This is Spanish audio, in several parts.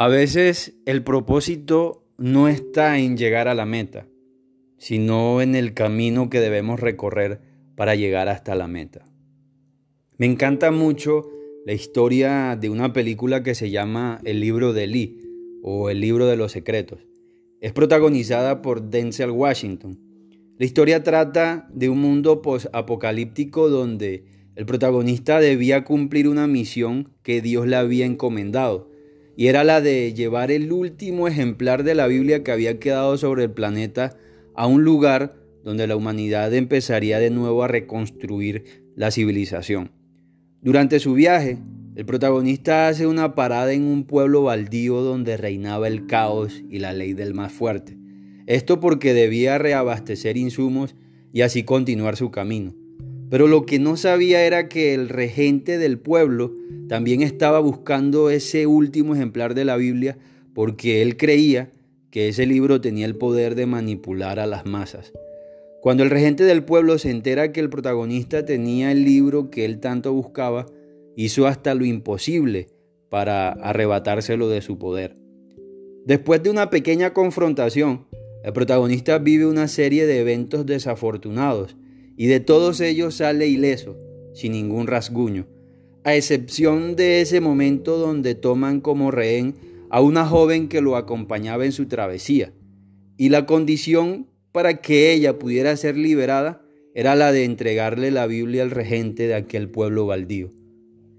A veces el propósito no está en llegar a la meta, sino en el camino que debemos recorrer para llegar hasta la meta. Me encanta mucho la historia de una película que se llama El libro de Lee o El libro de los secretos. Es protagonizada por Denzel Washington. La historia trata de un mundo post-apocalíptico donde el protagonista debía cumplir una misión que Dios le había encomendado y era la de llevar el último ejemplar de la Biblia que había quedado sobre el planeta a un lugar donde la humanidad empezaría de nuevo a reconstruir la civilización. Durante su viaje, el protagonista hace una parada en un pueblo baldío donde reinaba el caos y la ley del más fuerte. Esto porque debía reabastecer insumos y así continuar su camino. Pero lo que no sabía era que el regente del pueblo también estaba buscando ese último ejemplar de la Biblia porque él creía que ese libro tenía el poder de manipular a las masas. Cuando el regente del pueblo se entera que el protagonista tenía el libro que él tanto buscaba, hizo hasta lo imposible para arrebatárselo de su poder. Después de una pequeña confrontación, el protagonista vive una serie de eventos desafortunados y de todos ellos sale ileso, sin ningún rasguño, a excepción de ese momento donde toman como rehén a una joven que lo acompañaba en su travesía, y la condición para que ella pudiera ser liberada era la de entregarle la Biblia al regente de aquel pueblo baldío,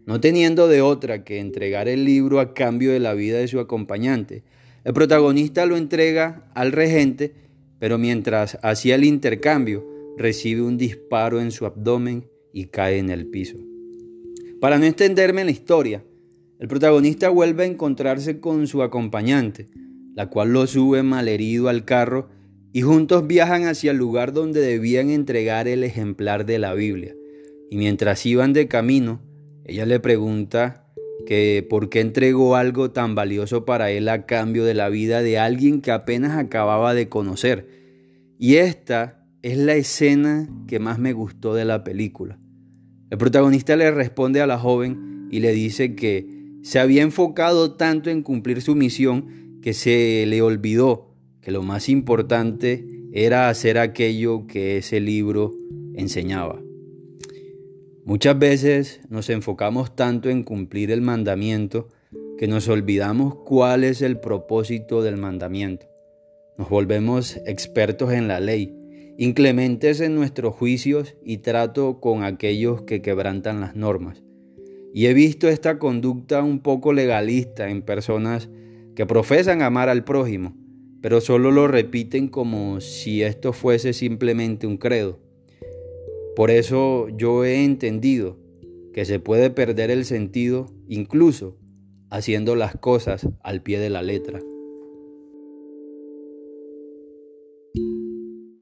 no teniendo de otra que entregar el libro a cambio de la vida de su acompañante. El protagonista lo entrega al regente, pero mientras hacía el intercambio, recibe un disparo en su abdomen y cae en el piso. Para no extenderme en la historia, el protagonista vuelve a encontrarse con su acompañante, la cual lo sube malherido al carro y juntos viajan hacia el lugar donde debían entregar el ejemplar de la Biblia. Y mientras iban de camino, ella le pregunta que por qué entregó algo tan valioso para él a cambio de la vida de alguien que apenas acababa de conocer. Y esta es la escena que más me gustó de la película. El protagonista le responde a la joven y le dice que se había enfocado tanto en cumplir su misión que se le olvidó que lo más importante era hacer aquello que ese libro enseñaba. Muchas veces nos enfocamos tanto en cumplir el mandamiento que nos olvidamos cuál es el propósito del mandamiento. Nos volvemos expertos en la ley inclementes en nuestros juicios y trato con aquellos que quebrantan las normas. Y he visto esta conducta un poco legalista en personas que profesan amar al prójimo, pero solo lo repiten como si esto fuese simplemente un credo. Por eso yo he entendido que se puede perder el sentido incluso haciendo las cosas al pie de la letra.